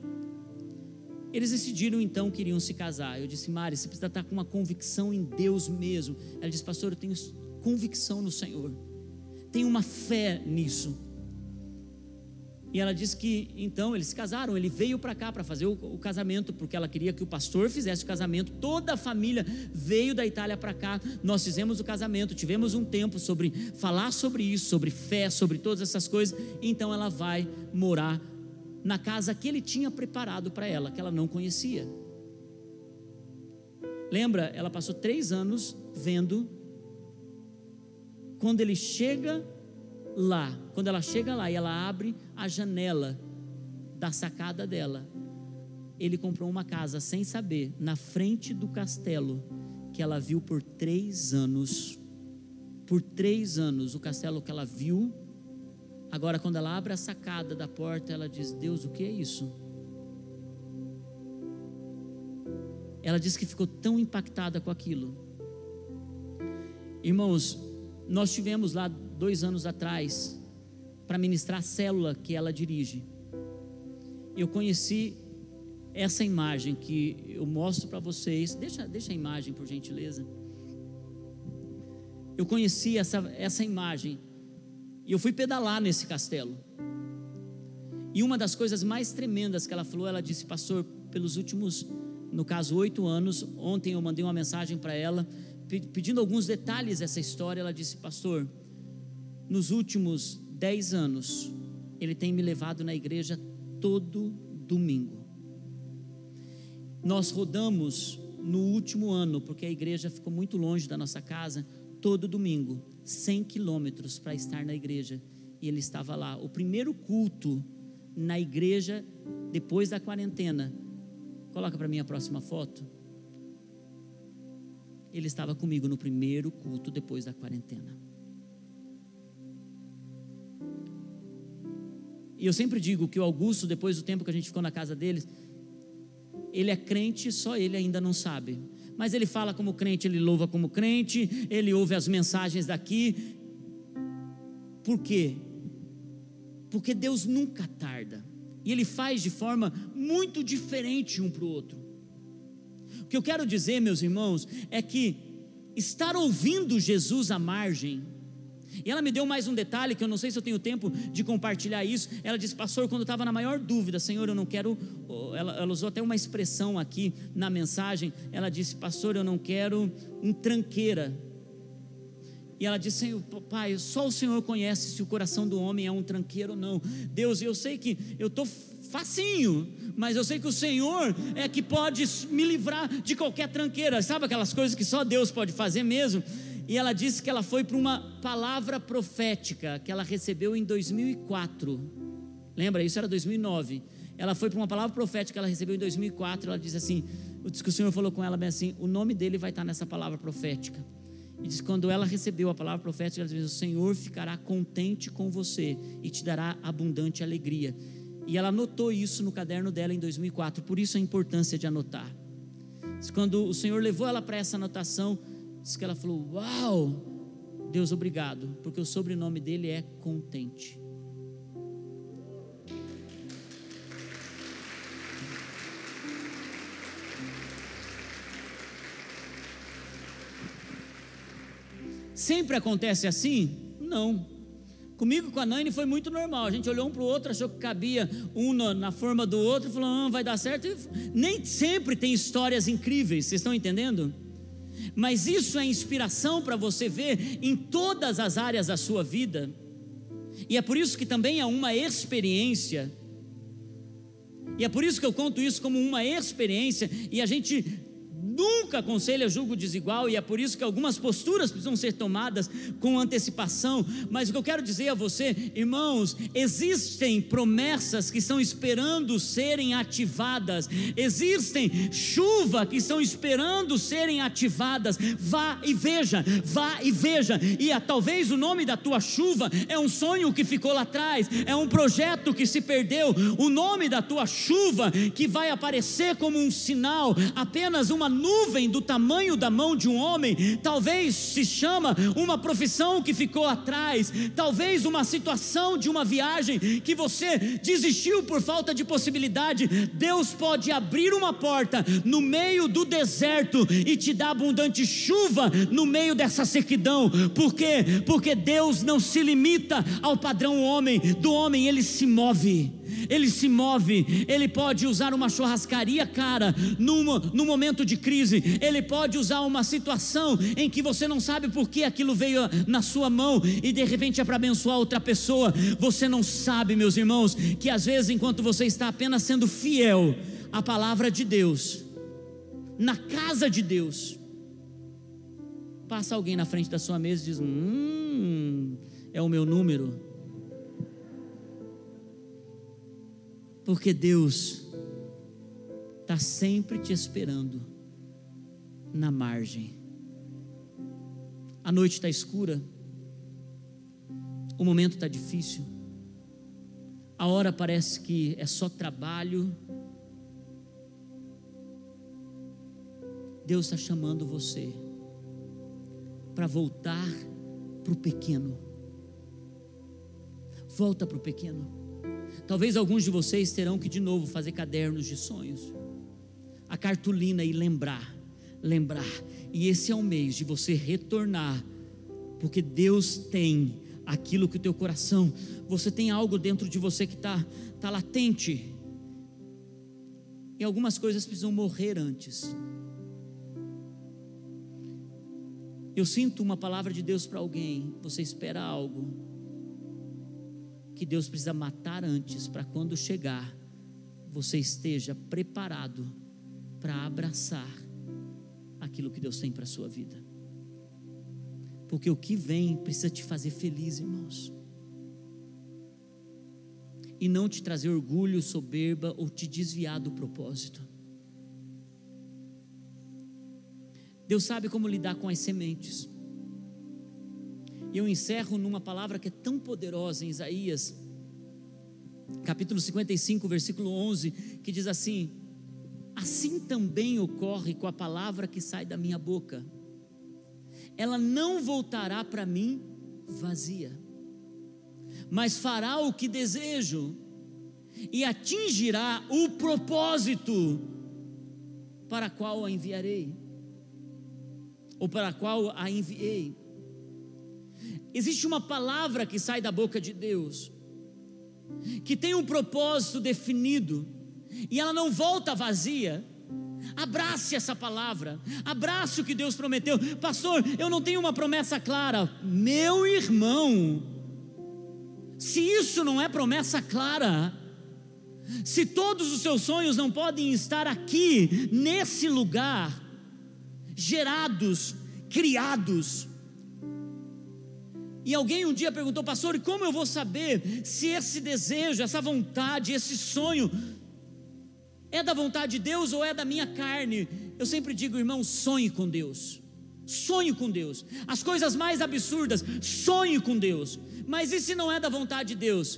Eles decidiram então que iriam se casar. Eu disse, Mari, você precisa estar com uma convicção em Deus mesmo. Ela disse, pastor, eu tenho convicção no Senhor. Tenho uma fé nisso. E ela disse que então eles se casaram. Ele veio para cá para fazer o, o, casamento, porque ela queria que o pastor fizesse o casamento. Toda a família veio da Itália para cá. Nós fizemos o casamento, tivemos um tempo sobre falar sobre isso, sobre fé, sobre todas essas coisas. Então ela vai morar na casa que ele tinha preparado para ela, que ela não conhecia. Lembra? Ela passou três anos vendo. Quando ele chega lá, quando ela chega lá e ela abre a janela da sacada dela, ele comprou uma casa sem saber, na frente do castelo, que ela viu por três anos. Por três anos, o castelo que ela viu. Agora, quando ela abre a sacada da porta, ela diz: Deus, o que é isso? Ela diz que ficou tão impactada com aquilo. Irmãos, nós tivemos lá dois anos atrás para ministrar a célula que ela dirige. Eu conheci essa imagem que eu mostro para vocês. Deixa, deixa a imagem, por gentileza. Eu conheci essa, essa imagem e eu fui pedalar nesse castelo. E uma das coisas mais tremendas que ela falou, ela disse, pastor, pelos últimos, no caso, oito anos, ontem eu mandei uma mensagem para ela, pedindo alguns detalhes dessa história. Ela disse, pastor, nos últimos dez anos, ele tem me levado na igreja todo domingo. Nós rodamos no último ano, porque a igreja ficou muito longe da nossa casa, todo domingo, 100 quilômetros para estar na igreja. E ele estava lá. O primeiro culto na igreja, depois da quarentena. Coloca para mim a próxima foto. Ele estava comigo no primeiro culto depois da quarentena. E eu sempre digo que o Augusto, depois do tempo que a gente ficou na casa deles, ele é crente, só ele ainda não sabe. Mas ele fala como crente, ele louva como crente, ele ouve as mensagens daqui. Por quê? Porque Deus nunca tarda. E ele faz de forma muito diferente um para o outro. O que eu quero dizer, meus irmãos, é que estar ouvindo Jesus à margem e ela me deu mais um detalhe que eu não sei se eu tenho tempo de compartilhar isso. Ela disse, pastor, quando eu estava na maior dúvida, Senhor, eu não quero. Ela, ela, usou até uma expressão aqui na mensagem. Ela disse, pastor, eu não quero um tranqueira. E ela disse, Senhor, pai, só o Senhor conhece se o coração do homem é um tranqueiro ou não. Deus, eu sei que eu estou facinho, mas eu sei que o Senhor é que pode me livrar de qualquer tranqueira. Sabe aquelas coisas que só Deus pode fazer mesmo? E ela disse que ela foi para uma palavra profética que ela recebeu em 2004. Lembra? Isso era 2009. Ela foi para uma palavra profética que ela recebeu em 2004. Ela diz assim: diz que o Senhor falou com ela bem assim: o nome dele vai estar nessa palavra profética. E diz: quando ela recebeu a palavra profética, ela diz: o Senhor ficará contente com você e te dará abundante alegria. E ela anotou isso no caderno dela em 2004. Por isso a importância de anotar. Quando o Senhor levou ela para essa anotação, Diz que ela falou: Uau, Deus, obrigado, porque o sobrenome dele é contente. Sempre acontece assim? Não. Comigo com a Nani foi muito normal. A gente olhou um para o outro, achou que cabia um na, forma do outro, falou: ah, vai dar certo. E nem sempre tem histórias incríveis, vocês estão entendendo? Mas isso é inspiração para você ver em todas as áreas da sua vida, e é por isso que também é uma experiência, e é por isso que eu conto isso como uma experiência, e a gente nunca aconselha julgo desigual, e é por isso que algumas posturas precisam ser tomadas com antecipação. Mas o que eu quero dizer a você, irmãos, existem promessas que estão esperando serem ativadas, existem chuva que estão esperando serem ativadas. Vá e veja, vá e veja, e a, talvez o nome da tua chuva é um sonho que ficou lá atrás, é um projeto que se perdeu. O nome da tua chuva que vai aparecer como um sinal, apenas uma nuvem nuvem do tamanho da mão de um homem, talvez se chama uma profissão que ficou atrás, talvez uma situação de uma viagem que você desistiu por falta de possibilidade. Deus pode abrir uma porta no meio do deserto e te dar abundante chuva no meio dessa sequidão. Por quê? Porque Deus não se limita ao padrão homem, do homem ele se move ele se move, ele pode usar uma churrascaria cara numa, num momento de crise, ele pode usar uma situação em que você não sabe por que aquilo veio na sua mão e de repente é para abençoar outra pessoa. Você não sabe, meus irmãos, que às vezes, enquanto você está apenas sendo fiel à palavra de Deus, na casa de Deus, passa alguém na frente da sua mesa e diz: Hum, é o meu número. Porque Deus está sempre te esperando na margem. A noite está escura, o momento está difícil, a hora parece que é só trabalho. Deus está chamando você para voltar para o pequeno. Volta para o pequeno. Talvez alguns de vocês terão que de novo fazer cadernos de sonhos, a cartolina e lembrar, lembrar. E esse é o mês de você retornar, porque Deus tem aquilo que o teu coração, você tem algo dentro de você que está tá latente. E algumas coisas precisam morrer antes. Eu sinto uma palavra de Deus para alguém, você espera algo que Deus precisa matar antes, para quando chegar, você esteja preparado para abraçar aquilo que Deus tem para a sua vida. Porque o que vem precisa te fazer feliz, irmãos. E não te trazer orgulho, soberba ou te desviar do propósito. Deus sabe como lidar com as sementes. E eu encerro numa palavra que é tão poderosa em Isaías, capítulo 55, versículo 11, que diz assim: Assim também ocorre com a palavra que sai da minha boca, ela não voltará para mim vazia, mas fará o que desejo e atingirá o propósito para qual a enviarei, ou para qual a enviei. Existe uma palavra que sai da boca de Deus, que tem um propósito definido, e ela não volta vazia. Abrace essa palavra, abrace o que Deus prometeu. Pastor, eu não tenho uma promessa clara. Meu irmão, se isso não é promessa clara, se todos os seus sonhos não podem estar aqui, nesse lugar, gerados, criados, e alguém um dia perguntou, pastor, e como eu vou saber se esse desejo, essa vontade, esse sonho é da vontade de Deus ou é da minha carne? Eu sempre digo, irmão, sonhe com Deus. Sonhe com Deus. As coisas mais absurdas, sonhe com Deus. Mas e se não é da vontade de Deus?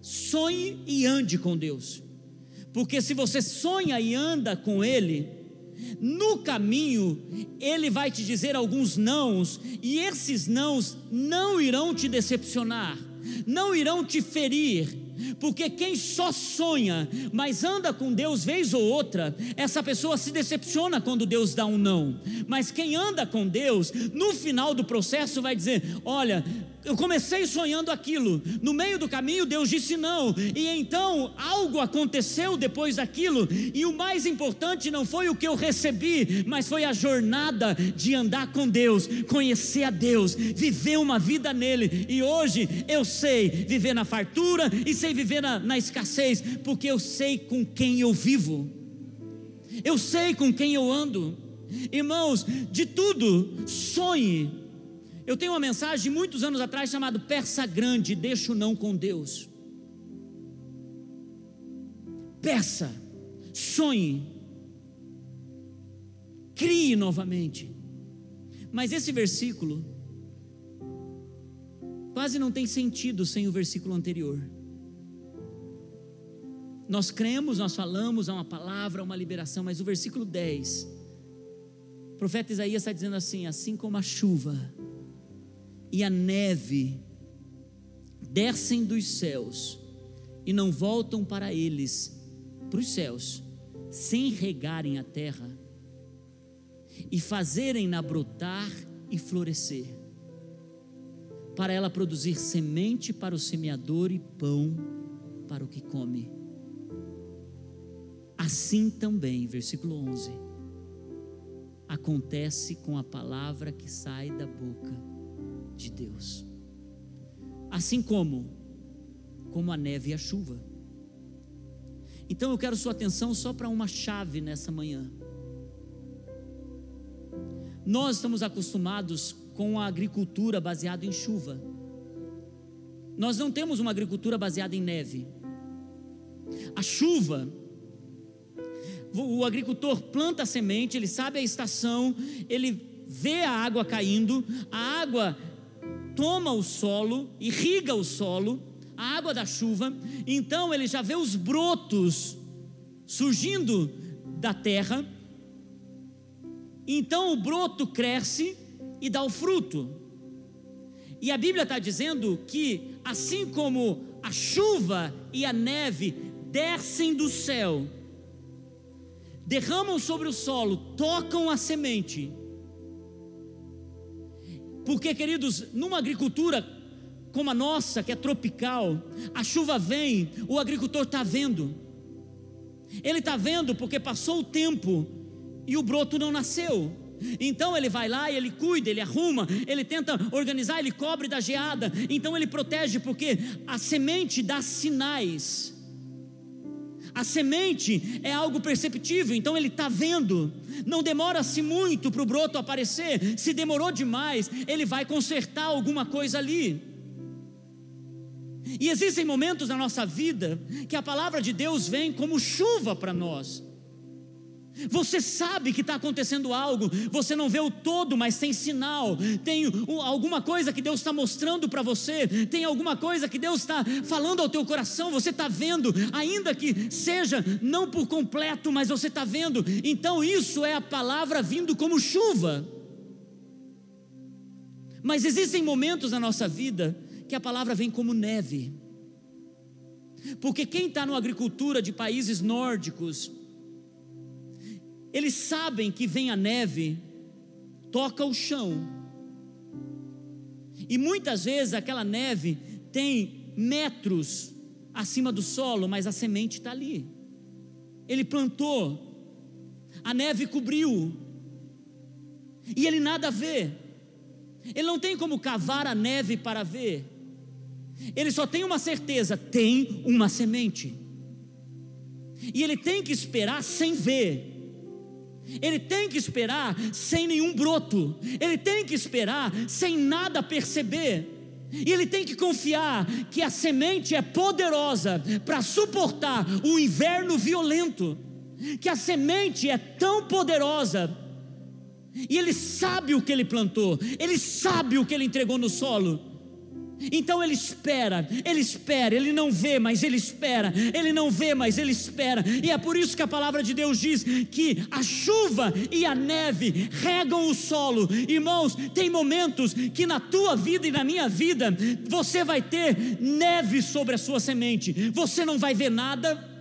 Sonhe e ande com Deus. Porque se você sonha e anda com Ele, no caminho, ele vai te dizer alguns nãos, e esses nãos não irão te decepcionar, não irão te ferir, porque quem só sonha, mas anda com Deus vez ou outra, essa pessoa se decepciona quando Deus dá um não. Mas quem anda com Deus, no final do processo vai dizer: "Olha, eu comecei sonhando aquilo, no meio do caminho Deus disse não, e então algo aconteceu depois daquilo, e o mais importante não foi o que eu recebi, mas foi a jornada de andar com Deus, conhecer a Deus, viver uma vida nele, e hoje eu sei viver na fartura e sei viver na, na escassez, porque eu sei com quem eu vivo, eu sei com quem eu ando, irmãos, de tudo, sonhe eu tenho uma mensagem muitos anos atrás chamada Peça Grande, deixa o não com Deus. Peça, sonhe, crie novamente. Mas esse versículo quase não tem sentido sem o versículo anterior. Nós cremos, nós falamos, há uma palavra, uma liberação, mas o versículo 10 O profeta Isaías está dizendo assim: assim como a chuva e a neve descem dos céus e não voltam para eles, para os céus, sem regarem a terra e fazerem-na brotar e florescer, para ela produzir semente para o semeador e pão para o que come. Assim também, versículo 11, acontece com a palavra que sai da boca de Deus. Assim como como a neve e a chuva. Então eu quero sua atenção só para uma chave nessa manhã. Nós estamos acostumados com a agricultura baseada em chuva. Nós não temos uma agricultura baseada em neve. A chuva, o agricultor planta a semente, ele sabe a estação, ele vê a água caindo, a água toma o solo, irriga o solo, a água da chuva, então ele já vê os brotos surgindo da terra, então o broto cresce e dá o fruto. E a Bíblia está dizendo que, assim como a chuva e a neve descem do céu, derramam sobre o solo, tocam a semente. Porque, queridos, numa agricultura como a nossa, que é tropical, a chuva vem, o agricultor está vendo. Ele está vendo porque passou o tempo e o broto não nasceu. Então ele vai lá e ele cuida, ele arruma, ele tenta organizar, ele cobre da geada. Então ele protege porque a semente dá sinais. A semente é algo perceptível, então ele está vendo. Não demora-se muito para o broto aparecer. Se demorou demais, ele vai consertar alguma coisa ali. E existem momentos na nossa vida que a palavra de Deus vem como chuva para nós. Você sabe que está acontecendo algo, você não vê o todo, mas tem sinal, tem alguma coisa que Deus está mostrando para você, tem alguma coisa que Deus está falando ao teu coração, você está vendo, ainda que seja não por completo, mas você está vendo, então isso é a palavra vindo como chuva. Mas existem momentos na nossa vida que a palavra vem como neve, porque quem está na agricultura de países nórdicos, eles sabem que vem a neve, toca o chão. E muitas vezes aquela neve tem metros acima do solo, mas a semente está ali. Ele plantou, a neve cobriu, e ele nada vê. Ele não tem como cavar a neve para ver. Ele só tem uma certeza: tem uma semente. E ele tem que esperar sem ver. Ele tem que esperar sem nenhum broto, ele tem que esperar sem nada perceber. E ele tem que confiar que a semente é poderosa para suportar o inverno violento, que a semente é tão poderosa, e ele sabe o que ele plantou, ele sabe o que ele entregou no solo então ele espera, ele espera, ele não vê, mas ele espera, ele não vê, mas ele espera, e é por isso que a palavra de Deus diz que a chuva e a neve regam o solo, irmãos. Tem momentos que na tua vida e na minha vida você vai ter neve sobre a sua semente, você não vai ver nada,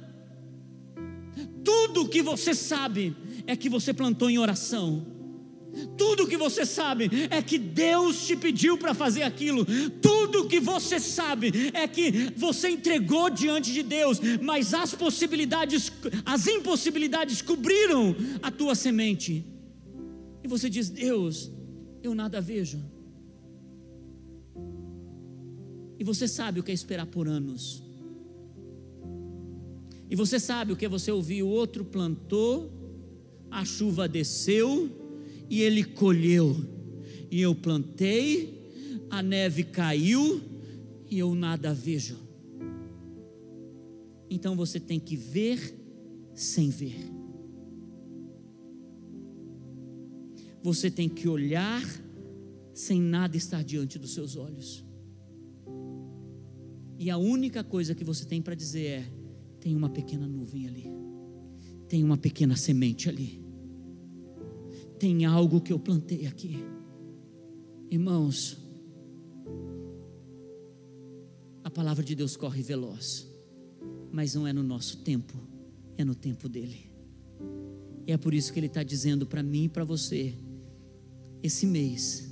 tudo que você sabe é que você plantou em oração tudo que você sabe é que Deus te pediu para fazer aquilo. Que você sabe é que você entregou diante de Deus, mas as possibilidades, as impossibilidades cobriram a tua semente. E você diz: Deus, eu nada vejo. E você sabe o que é esperar por anos. E você sabe o que é você ouvir: o outro plantou, a chuva desceu e ele colheu. E eu plantei, a neve caiu e eu nada vejo. Então você tem que ver sem ver. Você tem que olhar sem nada estar diante dos seus olhos. E a única coisa que você tem para dizer é: tem uma pequena nuvem ali, tem uma pequena semente ali tem algo que eu plantei aqui. Irmãos, a palavra de Deus corre veloz, mas não é no nosso tempo, é no tempo dele. E é por isso que ele está dizendo para mim e para você: esse mês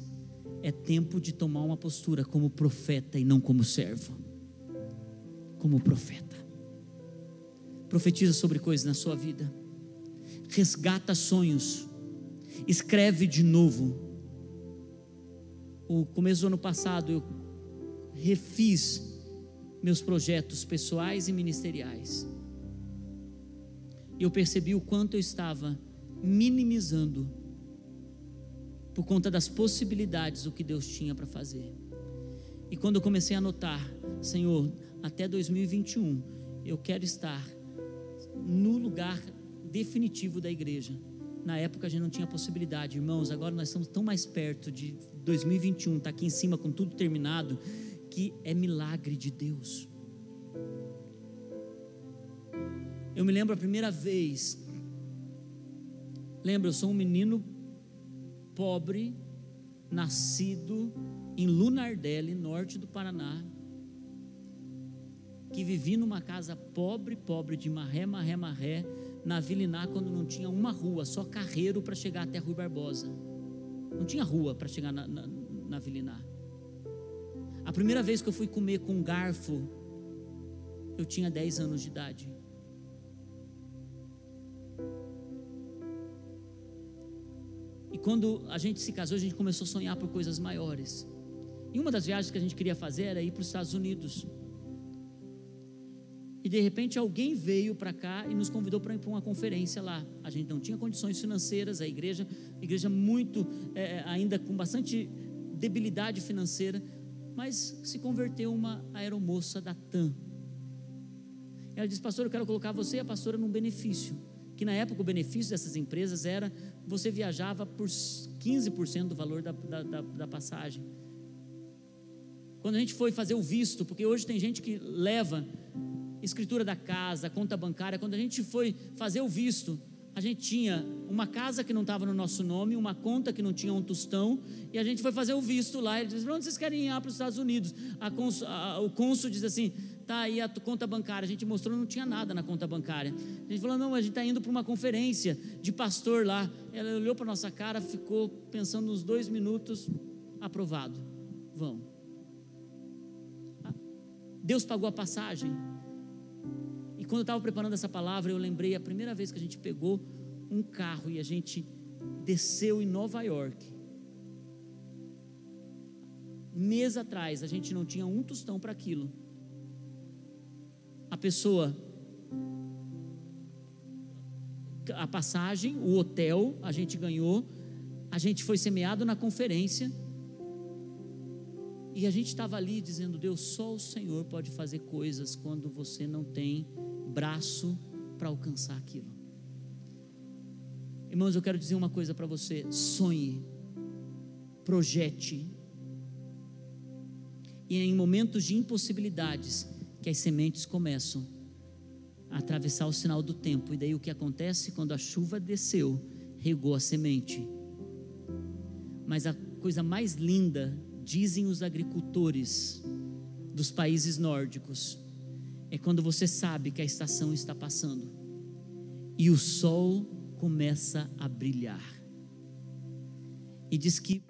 é tempo de tomar uma postura como profeta e não como servo. Como profeta. Profetiza sobre coisas na sua vida. Resgata sonhos. Escreve de novo. O começo do ano passado eu refiz meus projetos pessoais e ministeriais. E eu percebi o quanto eu estava minimizando por conta das possibilidades o que Deus tinha para fazer. E quando eu comecei a notar, Senhor, até 2021, eu quero estar no lugar definitivo da igreja. Na época a gente não tinha possibilidade, irmãos. Agora nós estamos tão mais perto de 2021, está aqui em cima com tudo terminado, que é milagre de Deus. Eu me lembro a primeira vez. Lembra, eu sou um menino pobre, nascido em Lunardelli, norte do Paraná, que vivi numa casa pobre, pobre de marré, marré, marré, na Vila Iná, quando não tinha uma rua, só carreiro para chegar até Rui Barbosa. Não tinha rua para chegar na, na, na. A primeira vez que eu fui comer com garfo, eu tinha 10 anos de idade. E quando a gente se casou, a gente começou a sonhar por coisas maiores. E uma das viagens que a gente queria fazer era ir para os Estados Unidos. E de repente alguém veio para cá e nos convidou para ir para uma conferência lá. A gente não tinha condições financeiras, a igreja, igreja muito, é, ainda com bastante debilidade financeira, mas se converteu uma aeromoça da TAM. Ela disse, pastor, eu quero colocar você e a pastora num benefício que na época o benefício dessas empresas era você viajava por 15% do valor da, da, da, da passagem. Quando a gente foi fazer o visto, porque hoje tem gente que leva escritura da casa, conta bancária, quando a gente foi fazer o visto, a gente tinha uma casa que não estava no nosso nome, uma conta que não tinha um tostão, e a gente foi fazer o visto lá. Ele disse: onde vocês querem ir para os Estados Unidos? Cons, a, o cônsul diz assim: tá aí a conta bancária. A gente mostrou, não tinha nada na conta bancária. A gente falou: não, a gente está indo para uma conferência de pastor lá. Ela olhou para nossa cara, ficou pensando uns dois minutos, aprovado. Vão. Deus pagou a passagem. E quando eu estava preparando essa palavra, eu lembrei a primeira vez que a gente pegou um carro e a gente desceu em Nova York. Mês atrás, a gente não tinha um tostão para aquilo. A pessoa, a passagem, o hotel, a gente ganhou, a gente foi semeado na conferência. E a gente estava ali dizendo: Deus, só o Senhor pode fazer coisas quando você não tem braço para alcançar aquilo. Irmãos, eu quero dizer uma coisa para você: sonhe, projete, e é em momentos de impossibilidades que as sementes começam a atravessar o sinal do tempo. E daí o que acontece quando a chuva desceu, regou a semente. Mas a coisa mais linda, dizem os agricultores dos países nórdicos, é quando você sabe que a estação está passando e o sol começa a brilhar. E diz que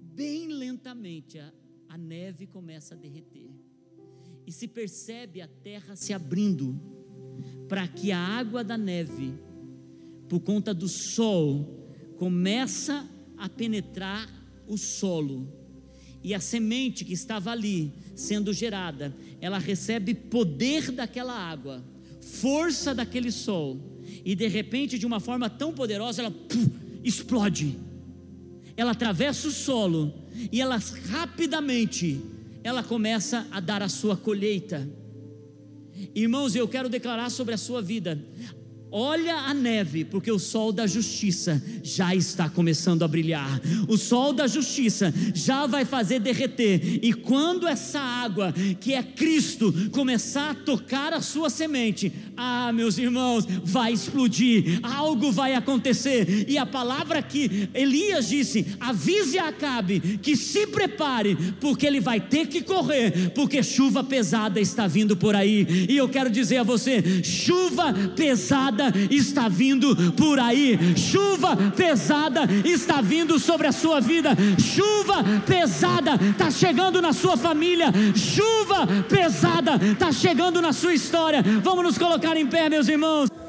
bem lentamente a, a neve começa a derreter. E se percebe a terra se abrindo para que a água da neve, por conta do sol, começa a penetrar o solo e a semente que estava ali sendo gerada, ela recebe poder daquela água, força daquele sol, e de repente, de uma forma tão poderosa, ela pum, explode. Ela atravessa o solo e ela rapidamente ela começa a dar a sua colheita. Irmãos, eu quero declarar sobre a sua vida: Olha a neve, porque o sol da justiça já está começando a brilhar. O sol da justiça já vai fazer derreter. E quando essa água, que é Cristo, começar a tocar a sua semente, ah, meus irmãos, vai explodir. Algo vai acontecer. E a palavra que Elias disse: avise a Acabe que se prepare, porque ele vai ter que correr, porque chuva pesada está vindo por aí. E eu quero dizer a você: chuva pesada está vindo por aí, chuva pesada está vindo sobre a sua vida, chuva pesada está chegando na sua família, chuva pesada está chegando na sua história. Vamos nos colocar em pé, meus irmãos.